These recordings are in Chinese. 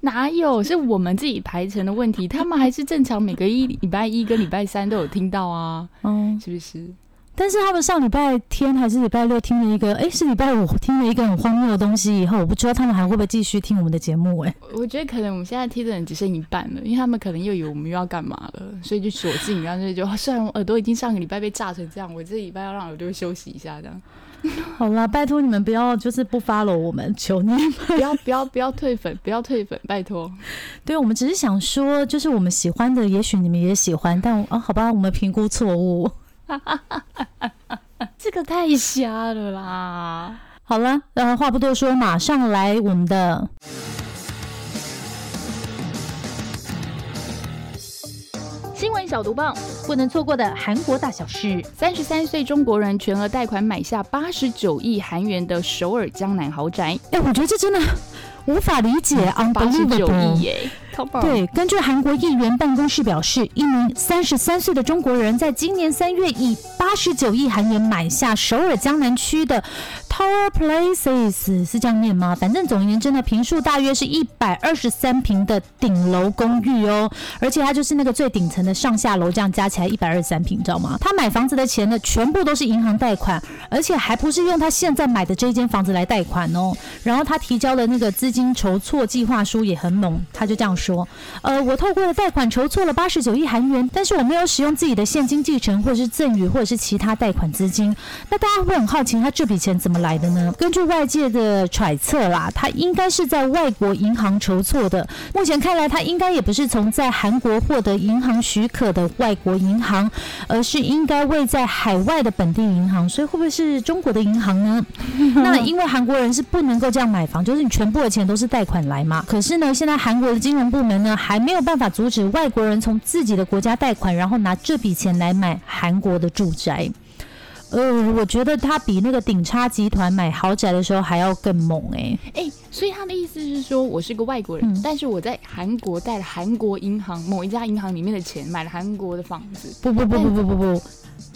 哪有？是我们自己排程的问题，他们还是正常每个一礼拜一跟礼拜三都有听到啊，嗯，是不是？但是他们上礼拜天还是礼拜六听了一个，哎，是礼拜五听了一个很荒谬的东西以后，我不知道他们还会不会继续听我们的节目、哎，我觉得可能我们现在听的人只剩一半了，因为他们可能又以为我们又要干嘛了，所以就锁定，然后就就 虽然我耳朵已经上个礼拜被炸成这样，我这礼拜要让耳朵休息一下，这样 好啦，拜托你们不要就是不 follow 我们，求你们。不要不要不要退粉，不要退粉，拜托。对，我们只是想说，就是我们喜欢的，也许你们也喜欢，但啊，好吧，我们评估错误。这个太瞎了啦！好了，呃，话不多说，马上来我们的新闻小毒棒：不能错过的韩国大小事。三十三岁中国人全额贷款买下八十九亿韩元的首尔江南豪宅，哎，我觉得这真的无法理解八十九，unbelievable 亿。耶对，根据韩国议员办公室表示，一名三十三岁的中国人在今年三月以八十九亿韩元买下首尔江南区的 Tower Places，是这样念吗？反正总而言之呢，平数大约是一百二十三平的顶楼公寓哦，而且它就是那个最顶层的上下楼，这样加起来一百二十三平，你知道吗？他买房子的钱呢，全部都是银行贷款，而且还不是用他现在买的这间房子来贷款哦。然后他提交的那个资金筹措计划书也很猛，他就这样说：，呃，我透过了贷款筹措了八十九亿韩元，但是我没有使用自己的现金继承或者是赠与或者是其他贷款资金。那大家会很好奇，他这笔钱怎么来的呢？根据外界的揣测啦，他应该是在外国银行筹措的。目前看来，他应该也不是从在韩国获得银行许可的外国银行，而是应该位在海外的本地银行。所以会不会是中国的银行呢？那因为韩国人是不能够这样买房，就是你全部的钱都是贷款来嘛。可是呢，现在韩国的金融部门呢，还没有办法阻止外国人从自己的国家贷款，然后拿这笔钱来买韩国的住宅。呃，我觉得他比那个顶差集团买豪宅的时候还要更猛哎、哎、所以他的意思是说，我是个外国人，嗯但是我在韩国贷了韩国银行某一家银行里面的钱，买了韩国的房子。不不不不不不不。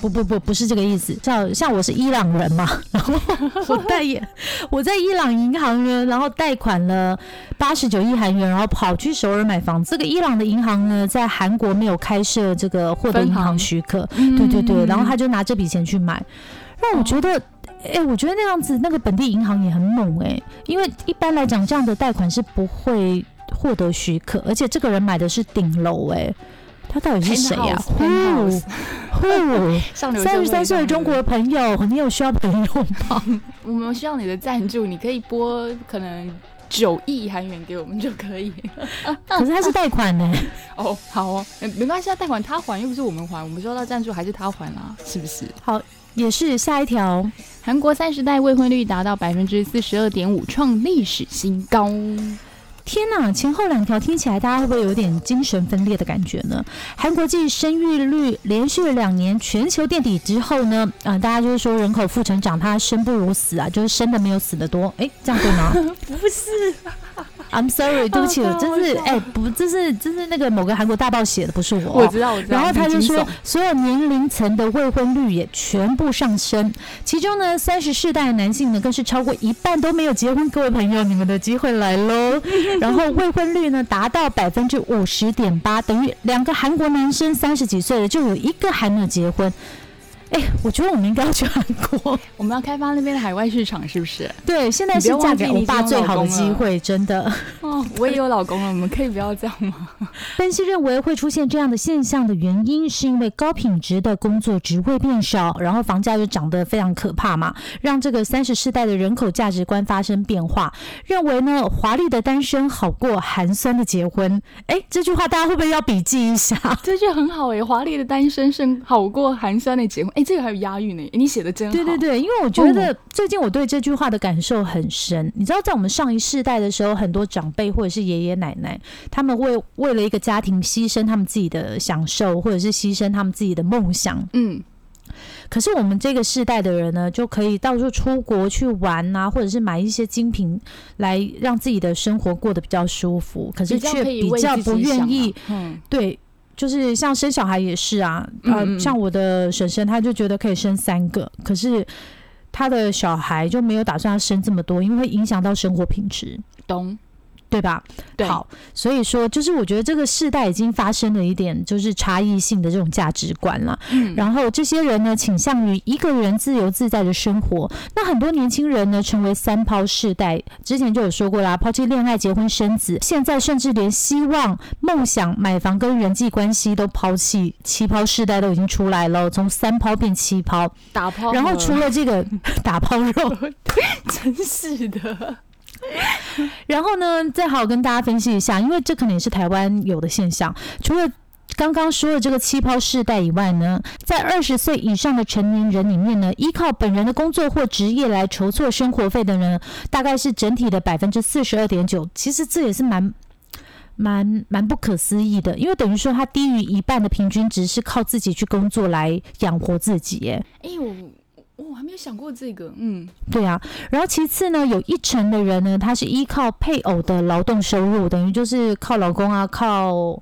不不不，不是这个意思。像像我是伊朗人嘛，然后 我代言，我在伊朗银行呢，然后贷款了八十九亿韩元，然后跑去首尔买房。这个伊朗的银行呢，在韩国没有开设这个获得银行许可，嗯对对对，然后他就拿这笔钱去买，让我觉得。哎、我觉得那样子，那个本地银行也很猛哎、因为一般来讲，这样的贷款是不会获得许可，而且这个人买的是顶楼哎，他到底是谁呀、上流三十三岁的中国人，朋友，你有需要朋友吗？我们需要你的赞助，你可以拨可能九亿韩元给我们就可以。可是他是贷款呢、哦，好哦，呃没关系啊，贷款他还又不是我们还，我们收到赞助还是他还啦，是不是？好，也是下一条。韩国三十代未婚率达到百分之四十二点五，创历史新高。天呐，前后两条听起来，大家会不会有点精神分裂的感觉呢？韩国继生育率连续两年全球垫底之后呢，啊、大家就是说人口负成长，它生不如死啊，就是生的没有死的多。哎，这样对吗 不是，？I'm sorry，对不起，我真是好哎不，这是这是那个某个韩国大报写的，不是我。我知道，我知道。然后他就说所有年龄层的未婚率也全部上升，其中呢，三十世代男性呢，更是超过一半都没有结婚。各位朋友，你们的机会来喽！然后未婚率呢，达到百分之五十点八，等于两个韩国男生三十几岁了，就有一个还没有结婚。哎，我觉得我们应该要去韩国。我们要开发那边的海外市场，是不是？对，现在是嫁给欧忘记你已经有巴最好的机会，真的。哦，我也有老公了，我们可以不要这样吗？分析认为会出现这样的现象的原因，是因为高品质的工作职位变少，然后房价又涨得非常可怕嘛，让这个三十世代的人口价值观发生变化，认为呢华丽的单身好过寒酸的结婚。哎，这句话大家会不会要笔记一下？这句很好哎、华丽的单身胜好过寒酸的结婚。哎、这个还有押韵呢，你写的真好。对对对，因为我觉得最近我对这句话的感受很深。你知道，在我们上一世代的时候，很多长辈或者是爷爷奶奶，他们为为了一个家庭牺牲他们自己的享受，或者是牺牲他们自己的梦想。嗯，可是我们这个世代的人呢，就可以到处出国去玩啊，或者是买一些精品来让自己的生活过得比较舒服。可是却比较不愿意啊，嗯，对，就是像生小孩也是啊，呃，嗯嗯像我的婶婶，她就觉得可以生三个，可是她的小孩就没有打算要生这么多，因为会影响到生活品质，懂。对吧？对好，所以说就是我觉得这个世代已经发生了一点就是差异性的这种价值观了。嗯，然后这些人呢，倾向于一个人自由自在的生活。那很多年轻人呢，成为三抛世代。之前就有说过啦，抛弃恋爱、结婚、生子，现在甚至连希望、梦想、买房跟人际关系都抛弃，七抛世代都已经出来了，从三抛变七抛。打抛。然后除了这个 打抛肉，真是的，然后呢，再好跟大家分析一下，因为这可能也是台湾有的现象。除了刚刚说的这个气泡世代以外呢，在二十岁以上的成年人里面呢，依靠本人的工作或职业来筹措生活费的人，大概是整体的百分之四十二点九。其实这也是蛮。蛮蛮不可思议的，因为等于说他低于一半的平均值是靠自己去工作来养活自己，耶。哎、我我还没有想过这个，嗯，对啊，然后其次呢，有一成的人呢，他是依靠配偶的劳动收入，等于就是靠老公啊，靠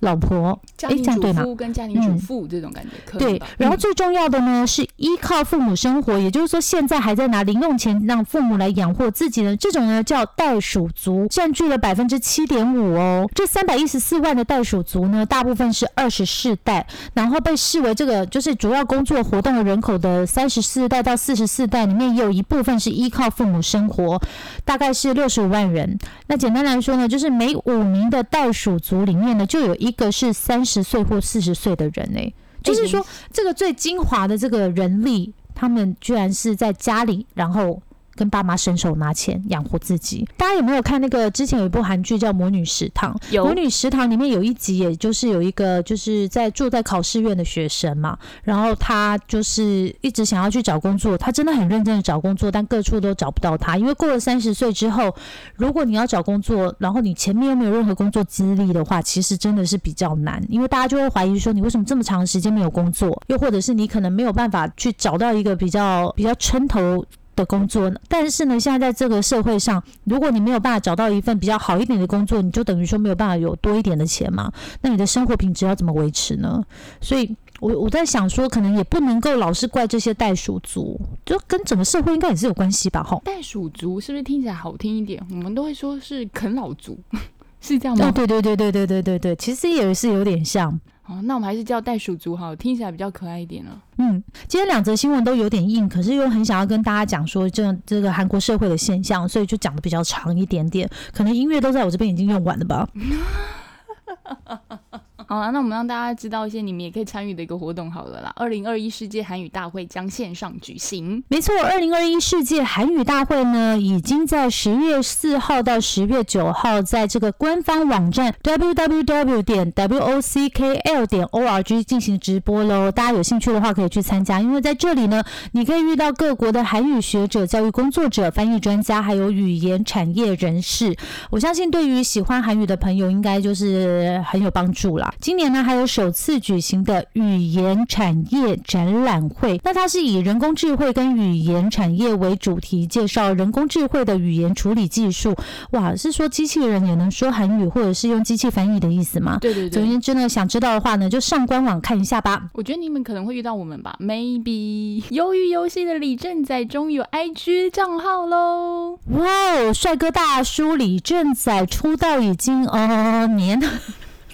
老婆。家庭主诶这样对吗妇跟家庭主妇这种感觉，对，然后嗯最重要的呢是依靠父母生活，也就是说现在还在拿零用钱让父母来养活自己的这种呢叫袋鼠族，占据了百分之七点五哦。这三百一十四万的袋鼠族呢，大部分是二十世代，然后被视为这个就是主要工作活动的人口的三十四代到四十四代里面，也有一部分是依靠父母生活，大概是六十五万人。那简单来说呢，就是每五名的袋鼠族里面呢，就有一个是三十岁或四十岁的人诶、就是说，这个最精华的这个人力，他们居然是在家里，然后跟爸妈伸手拿钱养活自己。大家有没有看那个之前有一部韩剧叫《魔女食堂》？《有魔女食堂》里面有一集，也就是有一个就是在住在考试院的学生嘛，然后他就是一直想要去找工作，他真的很认真的找工作，但各处都找不到他，因为过了三十岁之后，如果你要找工作，然后你前面又没有任何工作资历的话，其实真的是比较难，因为大家就会怀疑说你为什么这么长时间没有工作，又或者是你可能没有办法去找到一个比较比较撑头。的工作呢，但是呢，现在在这个社会上，如果你没有办法找到一份比较好一点的工作，你就等于说没有办法有多一点的钱嘛，那你的生活品质要怎么维持呢？所以我我在想说，可能也不能够老是怪这些袋鼠族，就跟整个社会应该也是有关系吧？吼。袋鼠族是不是听起来好听一点？我们都会说是啃老族，是这样吗？哦，对对对对对对对对，其实也是有点像。哦，那我们还是叫袋鼠族好，听起来比较可爱一点了。嗯，今天两则新闻都有点硬，可是又很想要跟大家讲说这这个韩国社会的现象，所以就讲的比较长一点点。可能音乐都在我这边已经用完了吧？好了，那我们让大家知道一些你们也可以参与的一个活动好了啦。二零二一世界韩语大会将线上举行，没错，二零二一世界韩语大会呢，已经在十月四号到十月九号，在这个官方网站 www 点 wockl 点 org 进行直播喽。大家有兴趣的话，可以去参加，因为在这里呢，你可以遇到各国的韩语学者、教育工作者、翻译专家，还有语言产业人士。我相信对于喜欢韩语的朋友，应该就是很有帮助啦。今年呢，还有首次举行的语言产业展览会，那它是以人工智慧跟语言产业为主题，介绍人工智慧的语言处理技术。哇，是说机器人也能说韩语，或者是用机器翻译的意思吗？对对对。总而言之呢，想知道的话呢，就上官网看一下吧。我觉得你们可能会遇到我们吧，maybe。鱿鱼游戏的李正仔终于有 IG 账号喽，哇哦，帅哥大叔李正宰出道已经哦年。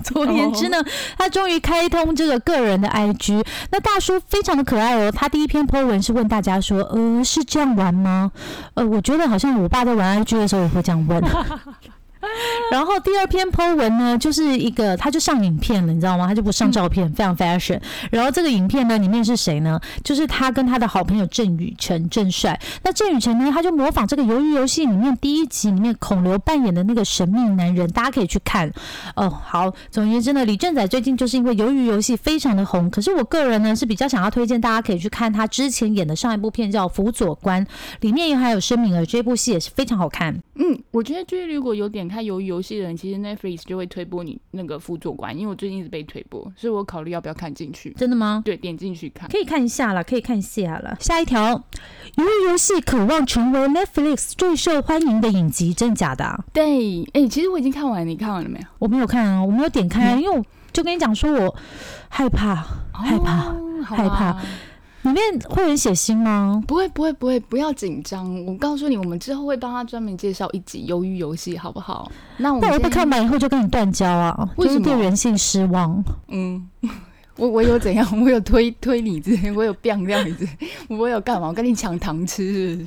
总而言之呢，他终于开通这个个人的 IG。那大叔非常的可爱哦。他第一篇 po 文是问大家说：“呃，是这样玩吗？”呃，我觉得好像我爸在玩 IG 的时候也会这样问。然后第二篇 po 文呢，就是一个他就上影片了，你知道吗？他就不上照片，非常 fashion。然后这个影片呢，里面是谁呢？就是他跟他的好朋友郑宇成郑帅。那郑宇成呢，他就模仿这个《鱿鱼游戏》里面第一集里面孔刘扮演的那个神秘男人，大家可以去看。哦，好，总而言之呢，李正宰最近就是因为《鱿鱼游戏》非常的红，可是我个人呢是比较想要推荐大家可以去看他之前演的上一部片叫《辅佐官》，里面也还有申敏儿，这部戏也是非常好看。嗯，我觉得就是如果有点看鱿鱼游戏的人，其实 Netflix 就会推播你那个副作官，因为我最近一直被推播，所以我考虑要不要看进去。真的吗？对，点进去看。可以看一下了，可以看一下了。下一条，鱿鱼游戏渴望成为 Netflix 最受欢迎的影集，真假的、啊？对，哎、其实我已经看完了，你看完了没有？我没有看啊，我没有点开、啊，因为我就跟你讲说我害怕，害怕。哦害怕吧里面会很血腥吗？不会不会不会，不要紧张。我告诉你，我们之后会帮他专门介绍一集鱿鱼游戏，好不好？那我们先但我被看完以后就跟你断交啊，就是为什么对人性失望。嗯，我我有怎样？我有推推你之类，我有变这样子，我有干嘛？我跟你抢糖吃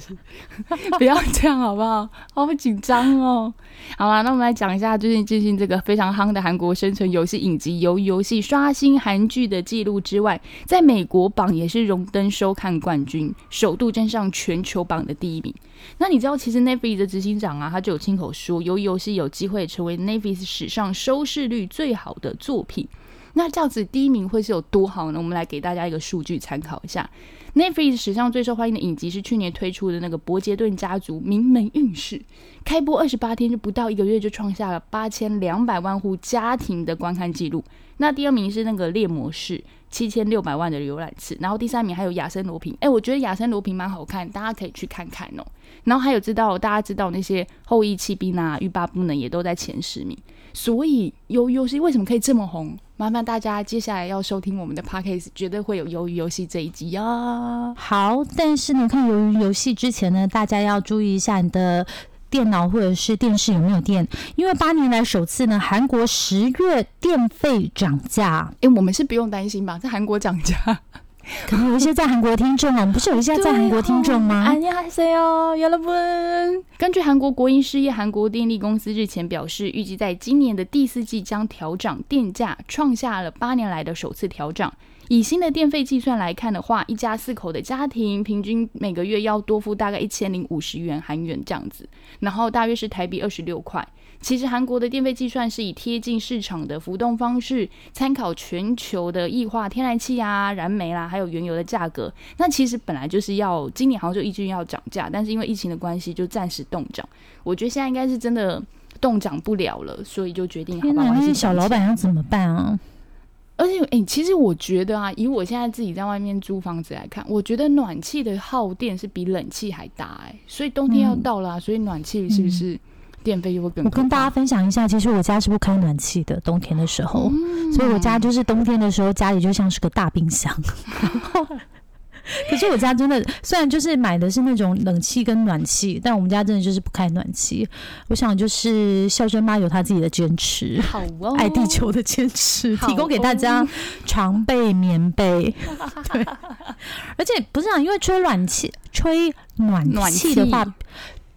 不？要这样好不好？好紧张哦。好啦，那我们来讲一下最近进行这个非常夯的韩国生存游戏影集《鱿鱼游戏》刷新韩剧的记录之外，在美国榜也是荣登收看冠军，首度登上全球榜的第一名。那你知道，其实 n e v f i 的执行长啊，他就有亲口说，鱿鱼游戏有机会成为 Netflix 史上收视率最好的作品。那这样子第一名会是有多好呢？我们来给大家一个数据参考一下。Netflix 史上最受欢迎的影集是去年推出的那个《伯杰顿家族：名门运势》，开播二十八天就不到一个月就创下了八千两百万户家庭的观看记录。那第二名是那个《猎魔士》，七千六百万的浏览次。然后第三名还有《亚森罗平》，哎，我觉得《亚森罗平》蛮好看，大家可以去看看哦。然后还有知道大家知道那些《后羿弃兵》啊，《欲罢不能》也都在前十名。所以悠悠》是为什么可以这么红？麻烦大家接下来要收听我们的 podcast，绝对会有鱿鱼游戏这一集呀、好，但是呢，看鱿鱼游戏之前呢，大家要注意一下你的。电脑或者是电视有没有电？因为八年来首次呢，韩国十月电费涨价，哎、我们是不用担心吧？在韩国涨价，可能有一些在韩国的听众啊，我们不是有一些在韩国听众吗？안녕하세요，여러분。根据韩国国营事业韩国电力公司日前表示，预计在今年的第四季将调涨电价，创下了八年来的首次调涨。以新的电费计算来看的话，一家四口的家庭平均每个月要多付大概一千零五十元韩元这样子，然后大约是台币二十六块。 其实韩国的电费计算是以贴近市场的浮动方式，参考全球的液化天然气啊、燃煤啦，还有原油的价格。那其实本来就是要今年好像就一直要涨价，但是因为疫情的关系，就暂时冻涨。我觉得现在应该是真的冻涨不了了，所以就决定好吧，天哪，我还是那些小老板要怎么办啊？而且，哎、其实我觉得啊，以我现在自己在外面租房子来看，我觉得暖气的耗电是比冷气还大、哎，所以冬天要到了、所以暖气是不是电费又会更？我跟大家分享一下，其实我家是不开暖气的，冬天的时候，嗯所以我家就是冬天的时候，家里就像是个大冰箱。可是我家真的，虽然就是买的是那种冷气跟暖气，但我们家真的就是不开暖气。我想就是孝顺妈有她自己的坚持，好哦，爱地球的坚持，提供给大家哦常备棉被。对，而且不是啊，因为吹暖气、吹暖暖气的话气，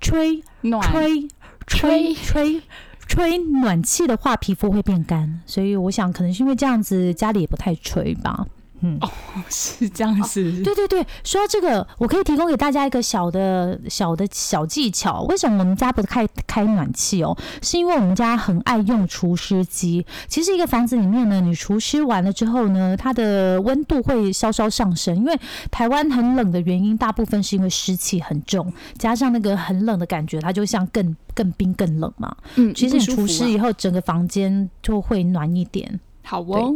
吹暖吹吹吹吹暖气的话，皮肤会变干，所以我想可能是因为这样子，家里也不太吹吧。嗯，哦 是这样子，对对对，说到这个，我可以提供给大家一个小的小的小技巧。为什么我们家不开开暖气哦？是因为我们家很爱用除湿机。其实一个房子里面呢，你除湿完了之后呢，它的温度会稍稍上升，因为台湾很冷的原因，大部分是因为湿气很重，加上那个很冷的感觉，它就像更更冰更冷嘛。嗯，其实你除湿以后，整个房间就会暖一点。好哦，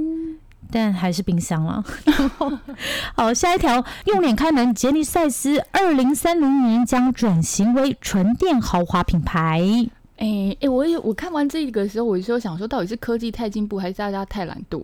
但还是冰箱了。好，下一条，用脸开门，杰尼赛斯二零三零年将转型为纯电豪华品牌。哎、哎、我也我看完这个时候，我就想说，到底是科技太进步，还是大家太懒惰？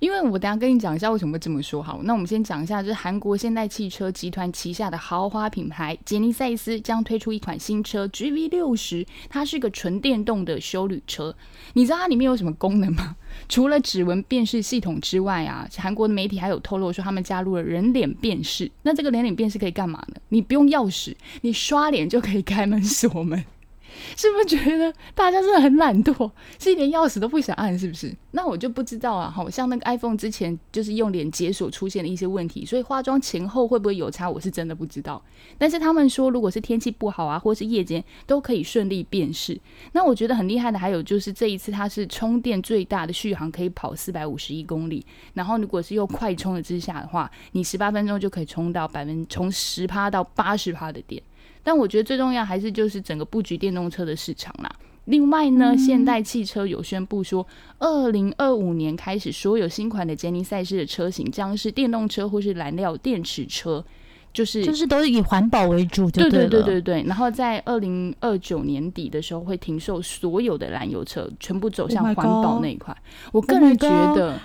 因为我等下跟你讲一下为什么会这么说。好，那我们先讲一下，就是韩国现代汽车集团旗下的豪华品牌杰尼赛斯将推出一款新车 GV 六十，它是个纯电动的休旅车。你知道它里面有什么功能吗？除了指纹辨识系统之外啊，韩国的媒体还有透露说，他们加入了人脸辨识。那这个人脸辨识可以干嘛呢？你不用钥匙，你刷脸就可以开门锁门。是不是觉得大家真的很懒惰，是连钥匙都不想按，是不是？那我就不知道啊。好像那个 iPhone 之前就是用脸解锁出现了一些问题，所以化妆前后会不会有差，我是真的不知道。但是他们说，如果是天气不好啊，或是夜间，都可以顺利辨识。那我觉得很厉害的还有就是这一次它是充电最大的续航可以跑四百五十一公里，然后如果是用快充的之下的话，你十八分钟就可以充到百分从十趴到八十趴的电。但我觉得最重要还是就是整个布局电动车的市场啦。另外呢，现代汽车有宣布说，二零二五年开始，所有新款的杰尼赛事的车型将是电动车或是燃料电池车，就是就是都是以环保为主，对对对对对。然后在二零二九年底的时候会停售所有的燃油车，全部走向环保那一块。我个人觉得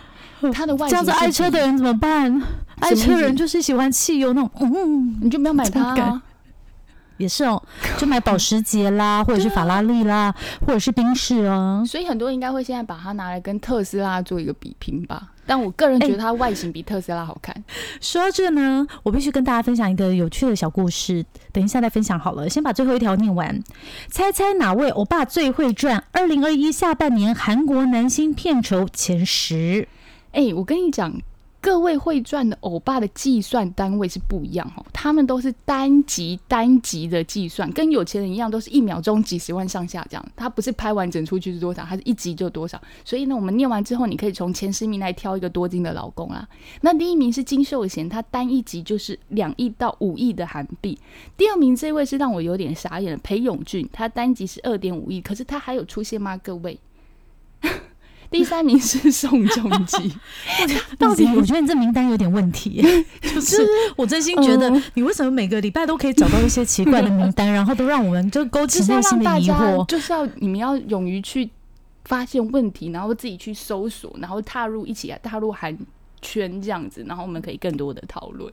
它的外这样子爱车的人怎么办？爱车人就是喜欢汽油那种，嗯，你就不要买它。也是哦，就买保时捷啦，或者是法拉利啦，或者是宾士啊。所以很多人应该会现在把它拿来跟特斯拉做一个比拼吧。但我个人觉得它外形比特斯拉好看。说到这呢，我必须跟大家分享一个有趣的小故事，等一下再分享好了。先把最后一条念完。猜猜哪位欧巴最会赚？二零二一下半年韩国男星片酬前十。哎，我跟你讲。各位会赚的欧巴的计算单位是不一样哦，他们都是单集单集的计算，跟有钱人一样，都是一秒钟几十万上下这样。他不是拍完整出去是多少，他是一集就多少。所以呢，我们念完之后，你可以从前十名来挑一个多金的老公啦。那第一名是金秀贤，他单一集就是两亿到五亿的韩币。第二名这位是让我有点傻眼的裴勇俊，他单集是二点五亿，可是他还有出现吗？各位？第三名是宋仲基，到底我觉得你这名单有点问题，就是我真心觉得你为什么每个礼拜都可以找到一些奇怪的名单，然后都让我们就勾起内心的疑惑，就是要你们要勇于去发现问题，然后自己去搜索，然后踏入一起来踏入韩圈这样子，然后我们可以更多的讨论。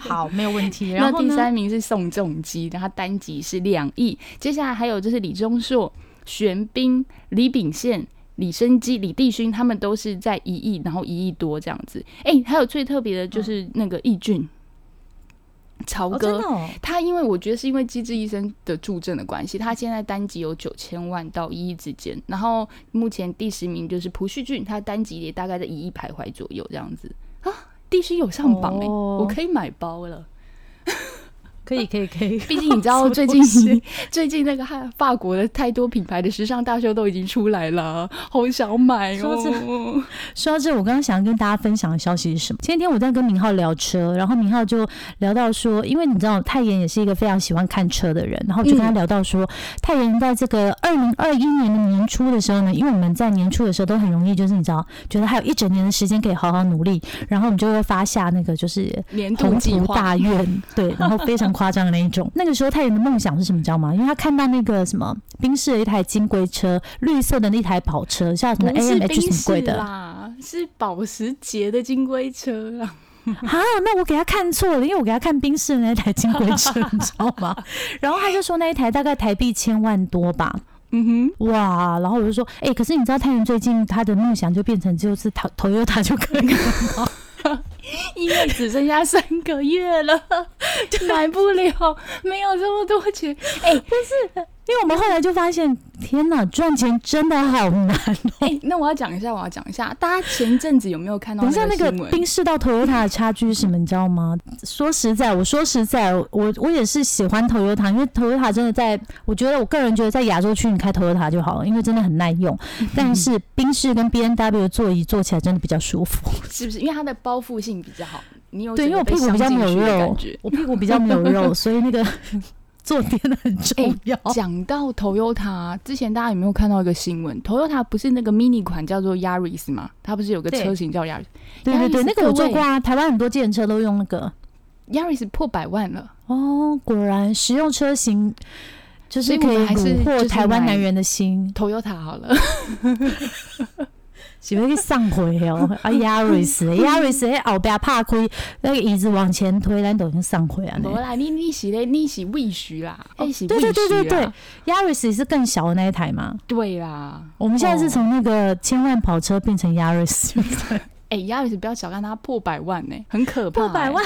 好，没有问题。然后第三名是宋仲基，然后单集是两亿，接下来还有就是李钟硕、玄彬、李秉宪。李生基、李帝勋他们都是在一亿，然后一亿多这样子。哎，还有最特别的就是那个易俊，曹哥，他因为我觉得是因为《机智医生》的助阵的关系，他现在单集有九千万到一亿之间。然后目前第十名就是朴叙俊，他单集也大概在一亿徘徊左右这样子啊。帝勋有上榜哎，我可以买包了。可以可以可以，毕竟你知道 最近 最近那个法法国的太多品牌的时尚大秀都已经出来了，好想买哦。说到这，我刚刚想要跟大家分享的消息是什么？前天我在跟明浩聊车，然后明浩就聊到说，因为你知道泰妍也是一个非常喜欢看车的人，然后就跟他聊到说，泰妍在这个二零二一年的年初的时候呢，因为我们在年初的时候都很容易就是你知道，觉得还有一整年的时间可以好好努力，然后我们就会发下那个就是年度计划大愿，对，然后非常。夸张的那一种，那个时候太妍的梦想是什么？你知道吗？因为他看到那个什么宾士的一台金龟车，绿色的那台跑车，像什么 A M H 什么贵的啦，是保时捷的金龟车啊！啊，那我给他看错了，因为我给他看宾士的那台金龟车，你知道吗？然后他就说那一台大概台币千万多吧。嗯哼，哇！然后我就说，哎，可是你知道太妍最近他的梦想就变成就是投投优塔就可以了吗？因为只剩下三个月了，买不了，没有这么多钱。哎，但是。因为我们后来就发现，天哪，赚钱真的好难。哎，那我要讲一下，我要讲一下，大家前一阵子有没有看到？等一下，那个冰室到 Toyota 的差距是什么？你知道吗？说实在，我说实在，我我也是喜欢 Toyota，因为 Toyota 真的在，我觉得我个人觉得在亚洲区你开 Toyota 就好了，因为真的很耐用。但是冰室跟 B N W 的座椅坐起来真的比较舒服，是不是？因为它的包覆性比较好。你有对，因为我屁股比较没有肉，我屁股比较没有肉，所以那个。坐垫很重要。讲到 Toyota，之前大家有没有看到一个新闻？Toyota 不是那个 mini 款叫做 Yaris 吗？它不是有个车型叫 Yaris？对对对，那个我坐过啊。台湾很多电车都用那个 Yaris，破百万了哦。果然实用车型就是可以虏获台湾男人的心。Toyota 好了。是要去上回哦，啊，Yaris，Yaris，迄 后边拍开，那个椅子往前推，咱都已经上回啊。无啦，你你是咧，你是未许啦，哦，是对对对对对，Yaris 是更小的那一台吗？对啦，我们现在是从那个千万跑车变成 Yaris，哎，Yaris 不要小看它，破百万呢，很可怕，破百万。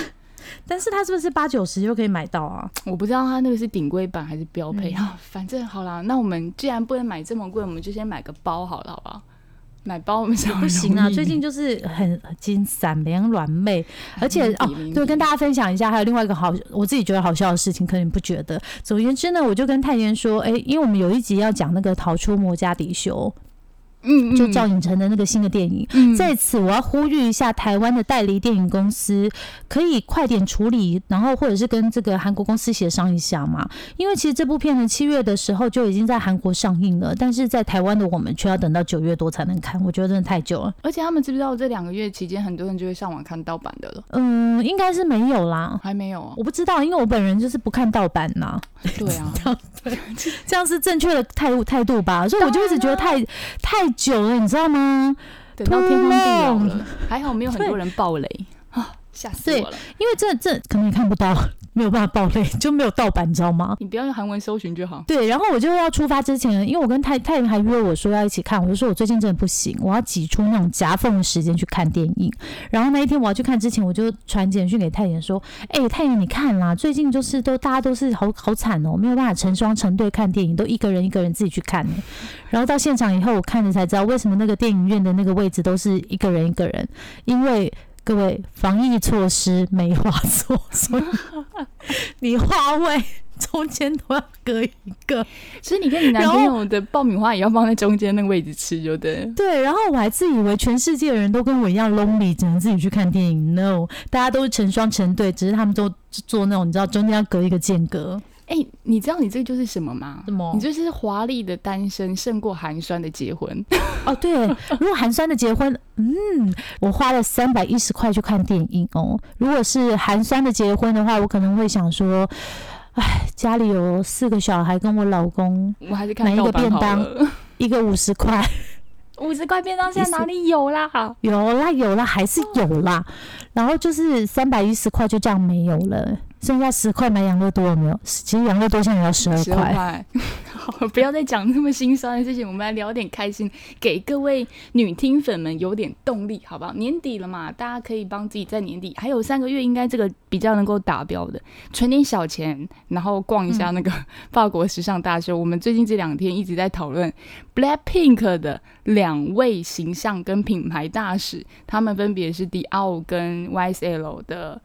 但是它是不是八九十就可以买到啊？我不知道它那个是顶规版还是标配嗯啊。反正好啦，那我们既然不能买这么贵，我们就先买个包好了，好不好？买包我们想不行啊，最近就是很很金散凉软妹，而且哦，对，跟大家分享一下，还有另外一个好，我自己觉得好笑的事情，可能你不觉得。总而言之呢，我就跟泰妍说，哎、因为我们有一集要讲那个逃出摩加迪修，嗯就赵寅成的那个新的电影。嗯在此，我要呼吁一下台湾的代理电影公司，可以快点处理，然后或者是跟这个韩国公司协商一下嘛。因为其实这部片呢，七月的时候就已经在韩国上映了，但是在台湾的我们却要等到九月多才能看，我觉得真的太久了。而且他们知不知道这两个月期间，很多人就会上网看盗版的了？嗯，应该是没有啦。还没有啊。我不知道，因为我本人就是不看盗版呐，对啊，这样是正确的态度态度吧？所以我就一直觉得太太久了，你知道吗？等到天荒地老了，还好没有很多人爆雷。啊，吓死我了！因为这这可能也看不到，没有办法爆雷，就没有盗版，你知道吗？你不要用韩文搜寻就好。对，然后我就要出发之前，因为我跟太太妍还约我说要一起看，我就说我最近真的不行，我要挤出那种夹缝的时间去看电影。然后那一天我要去看之前，我就传简讯给太妍说：“哎、泰妍你看啦，最近就是都大家都是好好惨哦，没有办法成双成对看电影，都一个人一个人自己去看呢。然后到现场以后，我看了才知道为什么那个电影院的那个位置都是一个人一个人，因为。各位，防疫措施没话说，所以 你话位中间都要隔一个。其实你跟你男朋友的爆米花也要放在中间那个位置吃，就对了。对，然后我还自以为全世界的人都跟我一样 lonely，只能自己去看电影。No，大家都是成双成对，只是他们都做那种你知道中间要隔一个间隔。哎、你知道你这就是什么吗？什么你就是华丽的单身胜过寒酸的结婚。哦，对，如果寒酸的结婚，嗯，我花了三百一十块去看电影哦。如果是寒酸的结婚的话，我可能会想说，哎，家里有四个小孩，跟我老公我还是买一个便当。一个五十块，五十块便当现在哪里有啦？有啦有啦，还是有啦。然后就是三百一十块就这样没有了，剩下十块买养乐多有没有？其实养乐多现在也要十二块。块。好，不要再讲那么心酸的事情，我们来聊点开心，给各位女听粉们有点动力，好不好？年底了嘛，大家可以帮自己在年底还有三个月，应该这个比较能够达标的，存点小钱，然后逛一下那个法国时尚大秀。我们最近这两天一直在讨论 Blackpink 的两位形象跟品牌大使，他们分别是迪奥跟 YSL 的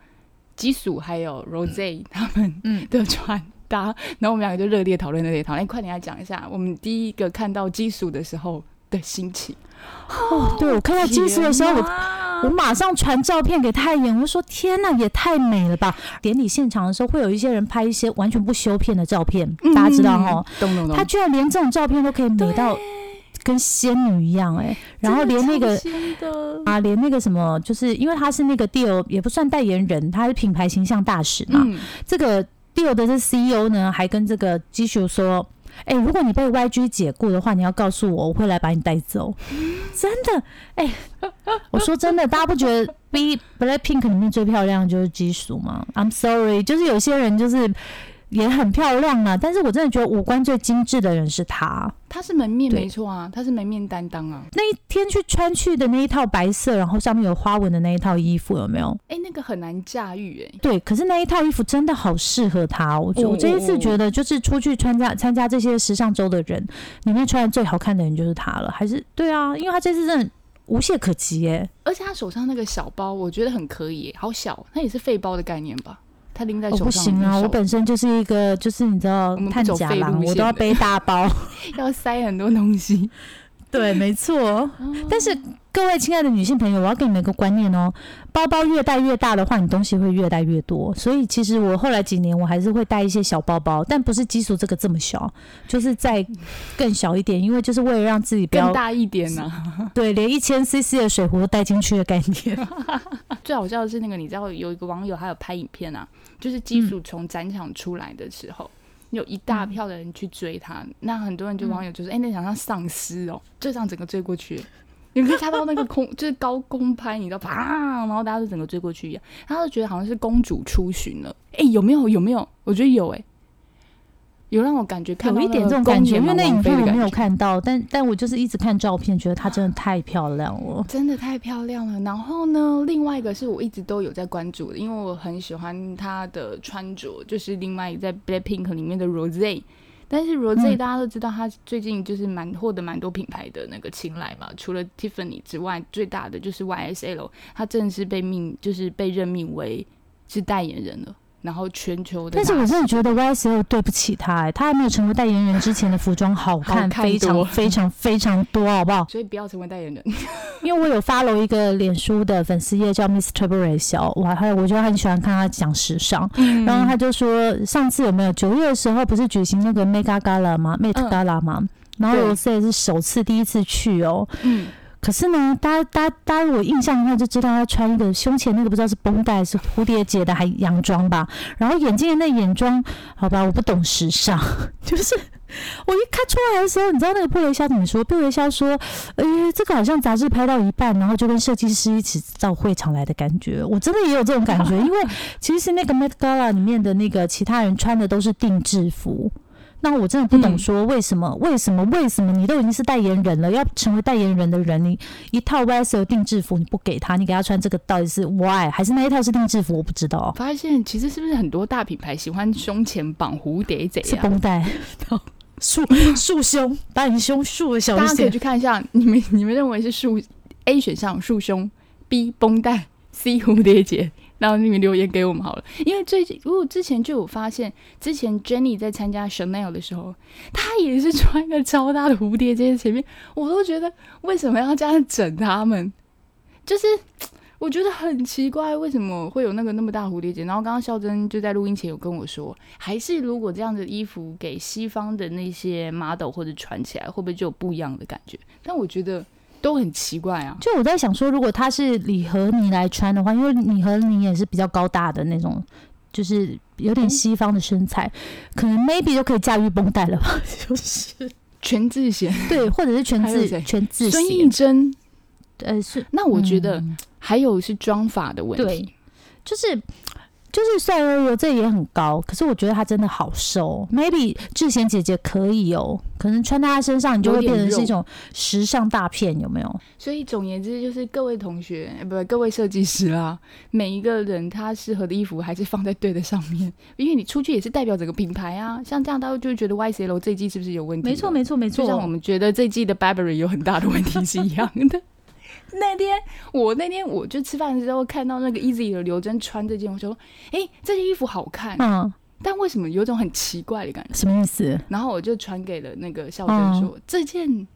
基础，还有 Rose 他们嗯的穿搭，然后我们两个就热烈讨论，热烈讨论。哎，快点来讲一下我们第一个看到基础的时候的心情。哦，对我看到基数的时候，我我我马上传照片给太妍，我说天呐，也太美了吧！典礼现场的时候，会有一些人拍一些完全不修片的照片，大家知道哈，，嗯懂懂懂。他居然连这种照片都可以美到跟仙女一样哎、然后连那个啊，连那个什么，就是因为他是那个 Dior，也不算代言人，他是品牌形象大使嘛。嗯，这个 Dior 的这 CEO 呢，还跟这个基叔说：“哎、如果你被 YG 解雇的话，你要告诉我，我会来把你带走。”真的，哎、我说真的，大家不觉得 B Blackpink 里面最漂亮的就是基叔吗？I'm sorry，就是有些人就是也很漂亮啊，但是我真的觉得五官最精致的人是她。她是门面没错啊，她是门面担当啊。那一天去穿去的那一套白色，然后上面有花纹的那一套衣服，有没有？哎，那个很难驾驭哎。对，可是那一套衣服真的好适合她、哦。我我这一次哦觉得，就是出去参加参加这些时尚周的人，里面穿的最好看的人就是她了。还是对啊，因为她这次真的无懈可击耶。而且他手上那个小包，我觉得很可以耶，好小，那也是废包的概念吧？他拎在我、手上、不行啊，我本身就是一个就是你知道探假郎，我都要背大包。要塞很多东西。对，没错。但是各位亲爱的女性朋友，我要给你们一个观念哦，包包越带越大的话，你东西会越带越多。所以其实我后来几年我还是会带一些小包包，但不是基础这个这么小，就是再更小一点，因为就是为了让自己不要更大一点呢、对连一千 CC 的水壶都带进去的概念。最好笑的是那个，你知道有一个网友还有拍影片啊，就是基础从展场出来的时候，有一大票的人去追他，那很多人就网友就说：“哎、那想像丧尸哦，就这样整个追过去。”你可以看到那个空，就是高空拍，你知道，啪，然后大家就整个追过去一样，他就觉得好像是公主出巡了。哎、有没有？有没有？我觉得有哎、有让我感觉看到有一点这种感觉，因为那影片我没有看到，但但我就是一直看照片，觉得她真的太漂亮了。真的太漂亮了。然后呢，另外一个是我一直都有在关注的，因为我很喜欢她的穿着，就是另外一个在 Blackpink 里面的 Rose。但是 Rose 嗯大家都知道，他最近就是蛮获得蛮多品牌的那个青睐嘛。除了 Tiffany 之外，最大的就是 YSL，他正式被命就是被任命为是代言人了。然后全球的但，是我真的觉得 YSL 对不起他、哎，他还没有成为代言人之前的服装好看，非常非常非常多，好不好？所以不要成为代言人。因为我有 follow 一个脸书的粉丝页叫 Mr. b r a 小，我还我就很喜欢看他讲时尚，嗯然后他就说上次有没有九月的时候不是举行那个 Mega Gala 吗？Met 嗯 Gala 吗？然后对 Rose 是首次第一次去哦，嗯，可是呢，大家大家大家如果印象的话，就知道他穿一个胸前那个不知道是绷带是蝴蝶结的还洋装吧，然后眼睛的那眼妆，好吧，我不懂时尚，就是我一看出来的时候，你知道那个布雷肖怎么说？布雷肖说，呃，这个好像杂志拍到一半，然后就跟设计师一起到会场来的感觉，我真的也有这种感觉，因为其实那个 Met Gala 里面的那个其他人穿的都是定制服。那我真的不懂，嗯说为什么？为什么？为什么？你都已经是代言人了，要成为代言人的人，你一套 YSL 定制服你不给他，你给他穿这个到底是 why？还是那一套是定制服？我不知道，发现其实是不是很多大品牌喜欢胸前绑蝴蝶结是啊？绷带，束束胸，把你胸束的小。大家可以去看一下，你们你们认为是束 A 选项束胸，B 绷带，C 蝴蝶结，然后你们留言给我们好了。因为最近，如果之前就有发现，之前 Jenny 在参加 Chanel 的时候，她也是穿一个超大的蝴蝶结在前面，我都觉得为什么要这样整他们？就是我觉得很奇怪，为什么会有那个那么大蝴蝶结？然后刚刚孝珍就在录音前有跟我说，还是如果这样的衣服给西方的那些 model 或者穿起来，会不会就有不一样的感觉？但我觉得都很奇怪啊。就我在想说，如果他是礼盒你来穿的话，因为你和你也是比较高大的那种，就是有点西方的身材，可能 maybe 就可以驾驭绷带了吧？就是全智贤、对，或者是全自还有谁全自孙艺珍，呃是，那我觉得嗯还有是妆法的问题对。就是就是虽然说这也很高，可是我觉得她真的好瘦。Maybe 智贤姐姐可以哦，可能穿在她身上，你就会变成是一种时尚大片，有没有？所以总言之，就是各位同学，呃不，各位设计师啊，每一个人他适合的衣服还是放在对的上面，因为你出去也是代表整个品牌啊。像这样，大家就会觉得 YSL 这一季是不是有问题？没错，没错，没错。就像我们觉得这一季的 Burberry 有很大的问题是一样的。那天我那天我就吃饭的时候看到那个 Easy 的刘真穿这件，我就说，哎、这件衣服好看，嗯，但为什么有种很奇怪的感觉？什么意思？然后我就传给了那个孝珍说，这件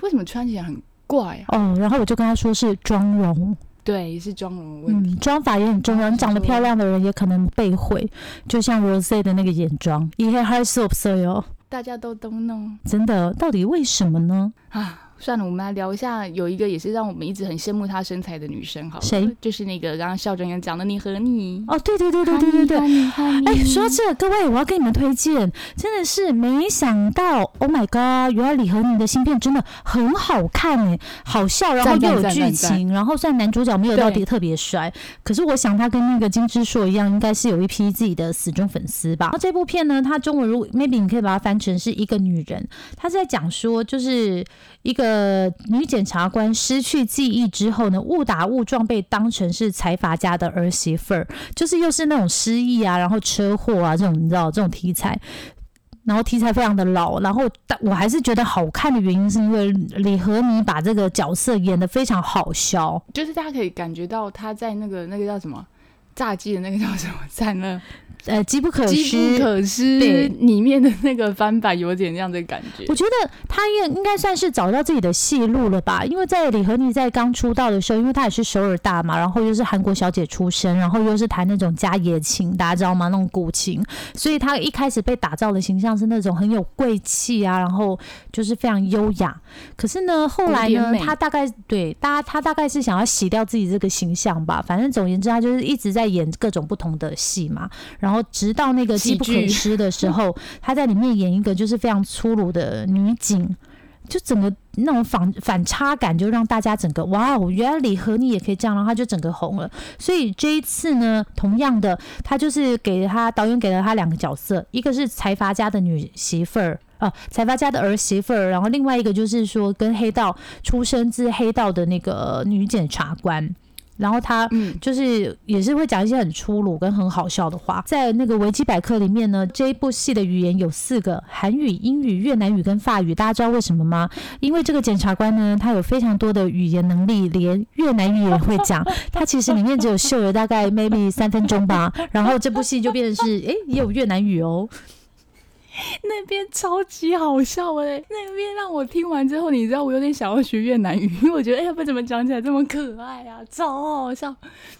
为什么穿起来很怪啊？哦，然后我就跟他说是妆容。对，是妆容问题。嗯，妆法也很重要。你长得漂亮的人也可能被毁，就像 Rose 的那个眼妆，一黑 hard soap 色哟，大家都都弄真的，到底为什么呢？啊。算了，我们来聊一下，有一个也是让我们一直很羡慕她身材的女生，好了，谁？就是那个刚刚校长也讲的你和你。哦，对对对对对对对。哎哎，说到这个，各位，我要给你们推荐，真的是没想到，Oh my god！原来李和你的芯片真的很好看哎，好笑，然后又有剧情，然后虽然男主角没有到底特别帅，可是我想他跟那个金之硕一样，应该是有一批自己的死忠粉丝吧。然后这部片呢，它中文如果 maybe 你可以把它翻成是一个女人，她是在讲说，就是一个女检察官失去记忆之后呢，误打误撞被当成是财阀家的儿媳妇儿，就是又是那种失忆啊，然后车祸啊这种，你知道这种题材。然后题材非常的老，然后但我还是觉得好看的原因是因为李和妮把这个角色演得非常好笑，就是大家可以感觉到她在那个那个叫什么炸鸡的那个叫什么，在那呃，机不可机失不。可失对里面的那个翻版有点这样的感觉我。觉得他也应该算是找到自己的戏路了吧，因为在李和妮在刚出道的时候，因为她也是首尔大嘛，然后又是韩国小姐出身，然后又是弹那种家野琴，大家知道吗？那种古琴，所以她一开始被打造的形象是那种很有贵气啊，然后就是非常优雅。可是呢，后来呢，古典美她大概对大家，她大概是想要洗掉自己这个形象吧。反正总而言之，她就是一直在演各种不同的戏嘛，然后直到那个机不可失的时候，她在里面演一个就是非常粗鲁的女警。就整个那种反反差感，就让大家整个哇哦，原来李和你也可以这样，然后他就整个红了。所以这一次呢，同样的，他就是给他导演给了他两个角色，一个是财阀家的女媳妇儿。啊，财阀家的儿媳妇儿，然后另外一个就是说，跟黑道出身自黑道的那个女检察官。然后他就是也是会讲一些很粗鲁跟很好笑的话。在那个维基百科里面呢，这一部戏的语言有四个：韩语、英语、越南语跟法语。大家知道为什么吗？因为这个检察官呢，他有非常多的语言能力，连越南语也会讲。他其实里面只有秀了大概 maybe 三分钟吧，然后这部戏就变成是哎也有越南语哦。那边超级好笑哎！那边让我听完之后，你知道我有点想要学越南语，因为我觉得哎，不怎么讲起来这么可爱啊，超好笑。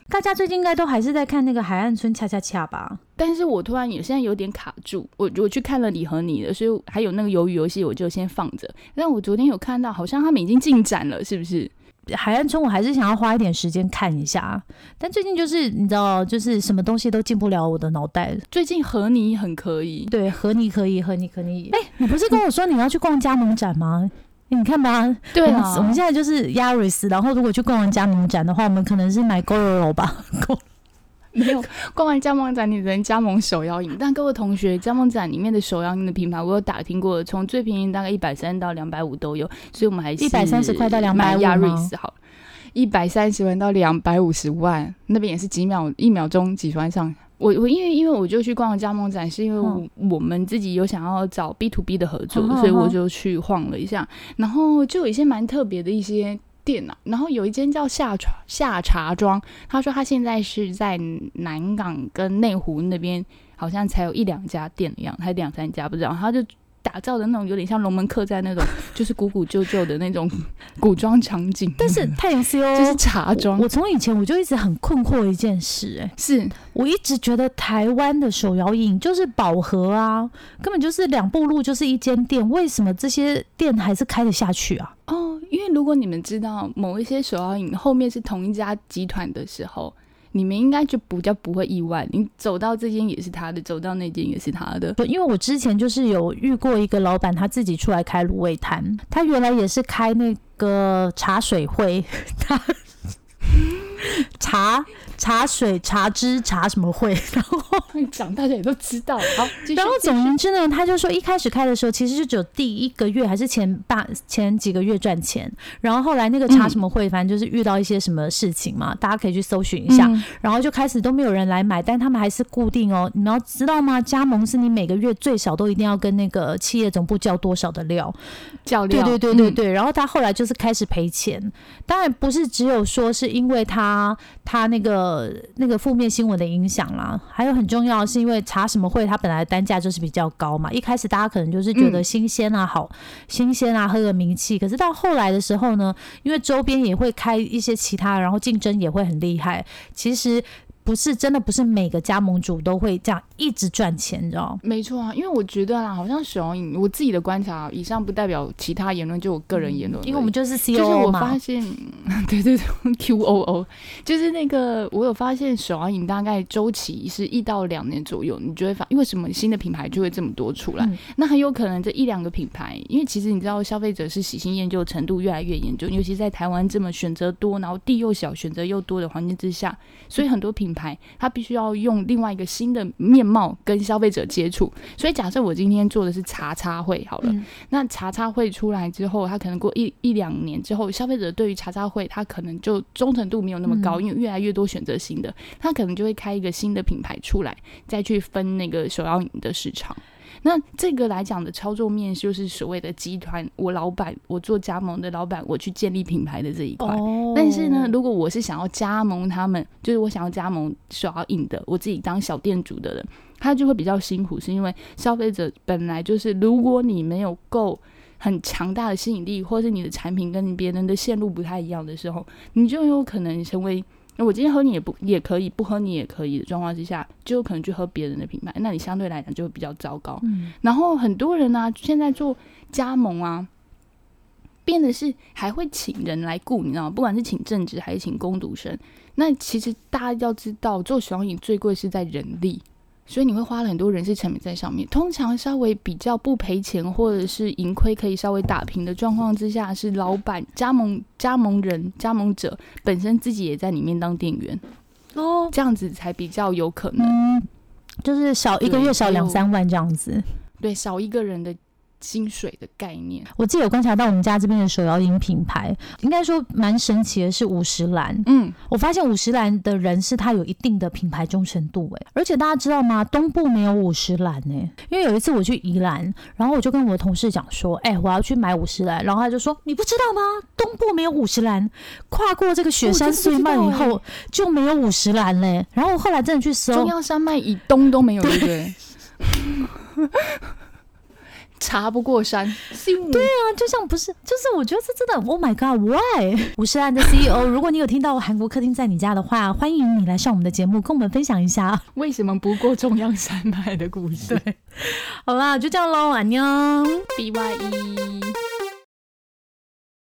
大家最近应该都还是在看那个海岸村恰恰恰吧？但是我突然也现在有点卡住，我我去看了你和你的，所以还有那个鱿鱼游戏，我就先放着。但我昨天有看到，好像他们已经进展了，是不是？海岸村我还是想要花一点时间看一下，但最近就是你知道，就是什么东西都进不了我的脑袋。最近和你很可以，对，和你可以，和你可以。哎，你不是跟我说你要去逛加盟展吗？你看吧，对啊，我们现在就是 Yaris，然后如果去逛完加盟展的话，我们可能是买 GoGo 吧。没有逛完加盟展，你能加盟手摇饮。但各位同学，加盟展里面的手摇饮的品牌，我有打听过，从最便宜大概一百三到两百五都有，所以我们还是一百三十块到两百五亚瑞斯好，一百三十万到两百五十万，那边也是几秒一秒钟几十万上。我我因为因为我就去逛加盟展，是因为我们自己有想要找 B to B 的合作，所以我就去晃了一下，然后就有一些蛮特别的一些。店啊，然后有一间叫夏茶夏茶庄，他说他现在是在南港跟内湖那边，好像才有一两家店一样，还两三家不知道，他就。打造的那种有点像龙门客栈那种，就是古古旧旧的那种 古装场景。但是太阳 C O 就是茶庄。我从以前我就一直很困惑一件事，哎，是我一直觉得台湾的手摇饮就是饱和啊，根本就是两步路就是一间店，为什么这些店还是开得下去啊？哦，因为如果你们知道某一些手摇饮后面是同一家集团的时候。你们应该就不叫不会意外，你走到这间也是他的，走到那间也是他的。因为我之前就是有遇过一个老板，他自己出来开卤味摊，他原来也是开那个茶水会，他茶。茶水、茶汁、茶什么会，然后讲大家也都知道。好，然后总言之呢，他就说一开始开的时候，其实就只有第一个月还是前八前几个月赚钱，然后后来那个茶什么会，反正就是遇到一些什么事情嘛，大家可以去搜寻一下，然后就开始都没有人来买，但他们还是固定哦。你们要知道吗？加盟是你每个月最少都一定要跟那个企业总部交多少的料，交料。对对对对对。然后他后来就是开始赔钱，当然不是只有说是因为他他那个。呃，那个负面新闻的影响啦，还有很重要的是，因为茶什么会，它本来单价就是比较高嘛。一开始大家可能就是觉得新鲜啊，好新鲜啊，喝个名气。可是到后来的时候呢，因为周边也会开一些其他，然后竞争也会很厉害。其实。不是真的，不是每个加盟主都会这样一直赚钱，你知道没错啊，因为我觉得啊，好像手摇饮，我自己的观察，以上不代表其他言论，就我个人言论。因为我们就是。就是我发现，对对对，Q O O，就是那个我有发现手摇饮大概周期是一到两年左右，你就会发，因为什么新的品牌就会这么多出来，那很有可能这一两个品牌，因为其实你知道消费者是喜新厌旧程度越来越严重，尤其在台湾这么选择多，然后地又小，选择又多的环境之下，所以很多品牌，它必须要用另外一个新的面貌跟消费者接触。所以假设我今天做的是茶茶会好了，那茶茶会出来之后，它可能过一一两年之后，消费者对于茶茶会，它可能就忠诚度没有那么高，因为越来越多选择新的，它可能就会开一个新的品牌出来，再去分那个手摇饮的市场。那这个来讲的操作面就是所谓的集团，我老板，我做加盟的老板，我去建立品牌的这一块。但是呢，如果我是想要加盟他们，就是我想要加盟手摇饮的，我自己当小店主的人，他就会比较辛苦，是因为消费者本来就是，如果你没有够很强大的吸引力，或是你的产品跟别人的线路不太一样的时候，你就有可能成为。那我今天喝你也不也可以，不喝你也可以的状况之下，就有可能去喝别人的品牌，那你相对来讲就会比较糟糕。嗯，然后很多人呢，现在做加盟啊，变的是还会请人来雇，你知道吗？不管是请正职还是请工读生，那其实大家要知道，做小饮最贵是在人力。所以你会花了很多人事成本在上面。通常稍微比较不赔钱或者是盈亏可以稍微打平的状况之下，是老板加盟加盟人加盟者本身自己也在里面当店员，哦，这样子才比较有可能。嗯，就是少一个月少两三万这样子。对，少一个人的薪水的概念。我自己有观察到我们家这边的手摇饮品牌，应该说蛮神奇的是五十岚。嗯，我发现五十岚的人是他有一定的品牌忠诚度诶，而且大家知道吗？东部没有五十岚诶，因为有一次我去宜兰，然后我就跟我的同事讲说，哎、我要去买五十岚，然后他就说你不知道吗？东部没有五十岚，跨过这个雪山隧道以后就没有五十岚嘞。然后我后来真的去搜中，央山脉以东都没有，对不对？查不过山，对啊，就像不是，就是我觉得这真的，Oh my God，Why？五十岚的 CEO，如果你有听到韩国客厅在你家的话，欢迎你来上我们的节目，跟我们分享一下。为什么不过中央山脉的故事？好啦，就这样喽，安妞。B Y E。